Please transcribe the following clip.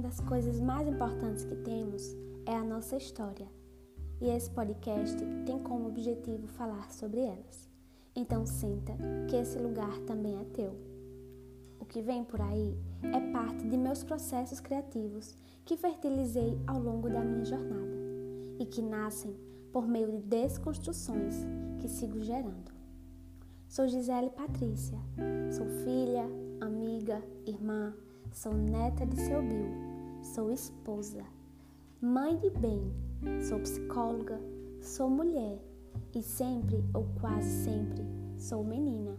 das coisas mais importantes que temos é a nossa história. E esse podcast tem como objetivo falar sobre elas. Então senta, que esse lugar também é teu. O que vem por aí é parte de meus processos criativos que fertilizei ao longo da minha jornada e que nascem por meio de desconstruções que sigo gerando. Sou Gisele Patrícia, sou filha, amiga, irmã, sou neta de seu Bill, sou esposa, mãe de bem, sou psicóloga, sou mulher. E sempre ou quase sempre sou menina.